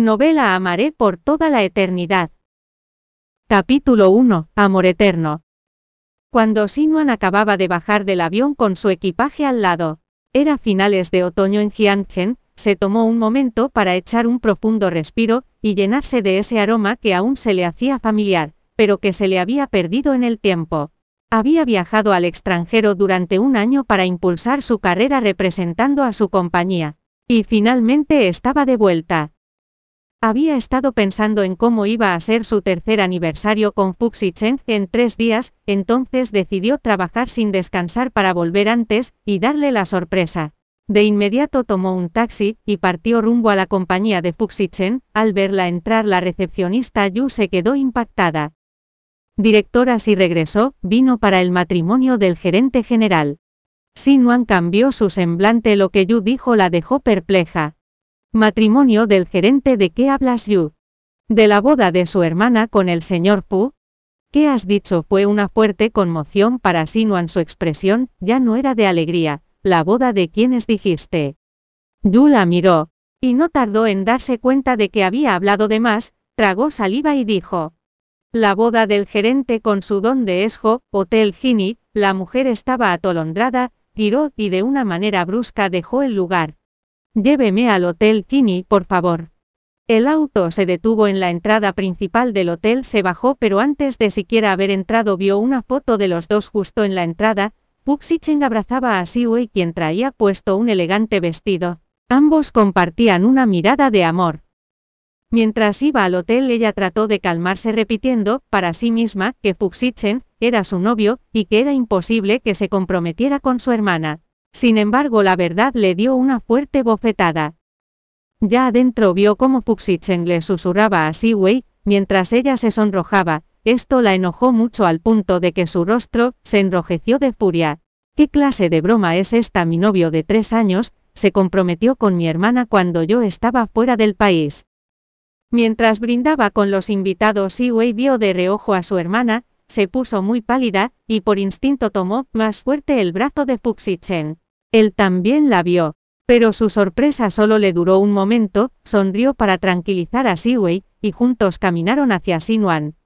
Novela Amaré por toda la eternidad. Capítulo 1. Amor eterno. Cuando Sinuan acababa de bajar del avión con su equipaje al lado, era finales de otoño en Jiangchen, se tomó un momento para echar un profundo respiro, y llenarse de ese aroma que aún se le hacía familiar, pero que se le había perdido en el tiempo. Había viajado al extranjero durante un año para impulsar su carrera representando a su compañía, y finalmente estaba de vuelta. Había estado pensando en cómo iba a ser su tercer aniversario con Fuxi Cheng en tres días, entonces decidió trabajar sin descansar para volver antes, y darle la sorpresa. De inmediato tomó un taxi, y partió rumbo a la compañía de Fuxi Chen, al verla entrar la recepcionista Yu se quedó impactada. Directora si regresó, vino para el matrimonio del gerente general. Sinuan cambió su semblante lo que Yu dijo la dejó perpleja. Matrimonio del gerente de qué hablas Yu? De la boda de su hermana con el señor Pu. ¿Qué has dicho? Fue una fuerte conmoción para Sinuan su expresión, ya no era de alegría. La boda de quienes dijiste. Yu la miró, y no tardó en darse cuenta de que había hablado de más, tragó saliva y dijo. La boda del gerente con su don de esjo, Hotel Gini, la mujer estaba atolondrada, tiró y de una manera brusca dejó el lugar. Lléveme al Hotel Kini, por favor. El auto se detuvo en la entrada principal del hotel, se bajó, pero antes de siquiera haber entrado vio una foto de los dos justo en la entrada. Puxichen abrazaba a Siwei quien traía puesto un elegante vestido. Ambos compartían una mirada de amor. Mientras iba al hotel ella trató de calmarse repitiendo, para sí misma, que Fuxichen, era su novio, y que era imposible que se comprometiera con su hermana. Sin embargo, la verdad le dio una fuerte bofetada. Ya adentro vio cómo Fuxichen le susurraba a Siwei, mientras ella se sonrojaba, esto la enojó mucho al punto de que su rostro se enrojeció de furia. ¿Qué clase de broma es esta? Mi novio de tres años, se comprometió con mi hermana cuando yo estaba fuera del país. Mientras brindaba con los invitados, Siwei vio de reojo a su hermana, se puso muy pálida, y por instinto tomó más fuerte el brazo de Fuxichen. Él también la vio, pero su sorpresa solo le duró un momento, sonrió para tranquilizar a Siwei, y juntos caminaron hacia Sinuan.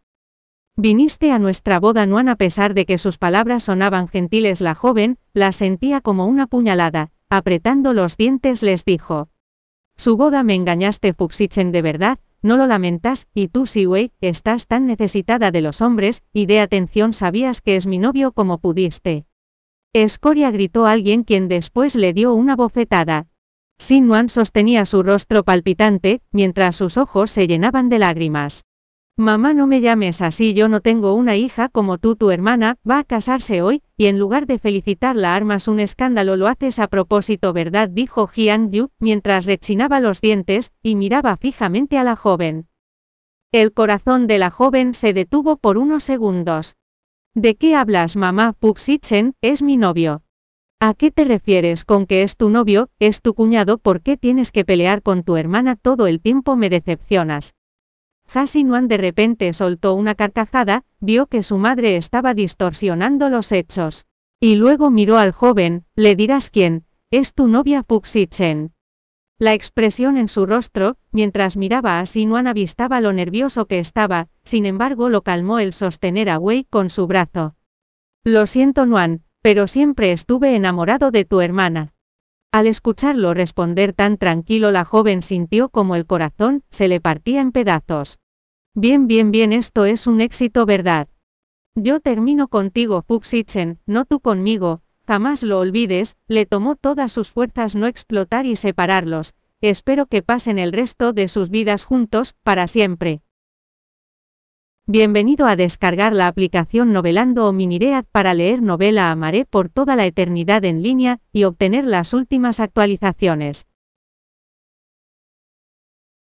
Viniste a nuestra boda Nuan a pesar de que sus palabras sonaban gentiles la joven, la sentía como una puñalada, apretando los dientes les dijo. Su boda me engañaste Fuxichen de verdad, no lo lamentas, y tú Siwei, estás tan necesitada de los hombres, y de atención sabías que es mi novio como pudiste. Escoria gritó alguien quien después le dio una bofetada. Sinuan sostenía su rostro palpitante, mientras sus ojos se llenaban de lágrimas. Mamá no me llames así, yo no tengo una hija como tú, tu hermana, va a casarse hoy, y en lugar de felicitarla armas un escándalo, lo haces a propósito, ¿verdad? dijo Jian Yu, mientras rechinaba los dientes, y miraba fijamente a la joven. El corazón de la joven se detuvo por unos segundos. ¿De qué hablas, mamá? Puxichen, es mi novio. ¿A qué te refieres con que es tu novio, es tu cuñado? ¿Por qué tienes que pelear con tu hermana todo el tiempo? Me decepcionas. Hasinuan de repente soltó una carcajada, vio que su madre estaba distorsionando los hechos. Y luego miró al joven, le dirás quién, es tu novia Fuxi Chen. La expresión en su rostro, mientras miraba a Sinuan avistaba lo nervioso que estaba, sin embargo lo calmó el sostener a Wei con su brazo. Lo siento Nuan, pero siempre estuve enamorado de tu hermana. Al escucharlo responder tan tranquilo la joven sintió como el corazón se le partía en pedazos. Bien, bien, bien, esto es un éxito, ¿verdad? Yo termino contigo, Fuxichen, no tú conmigo, jamás lo olvides, le tomó todas sus fuerzas no explotar y separarlos, espero que pasen el resto de sus vidas juntos, para siempre. Bienvenido a descargar la aplicación Novelando o Miniread para leer novela Amaré por toda la eternidad en línea y obtener las últimas actualizaciones.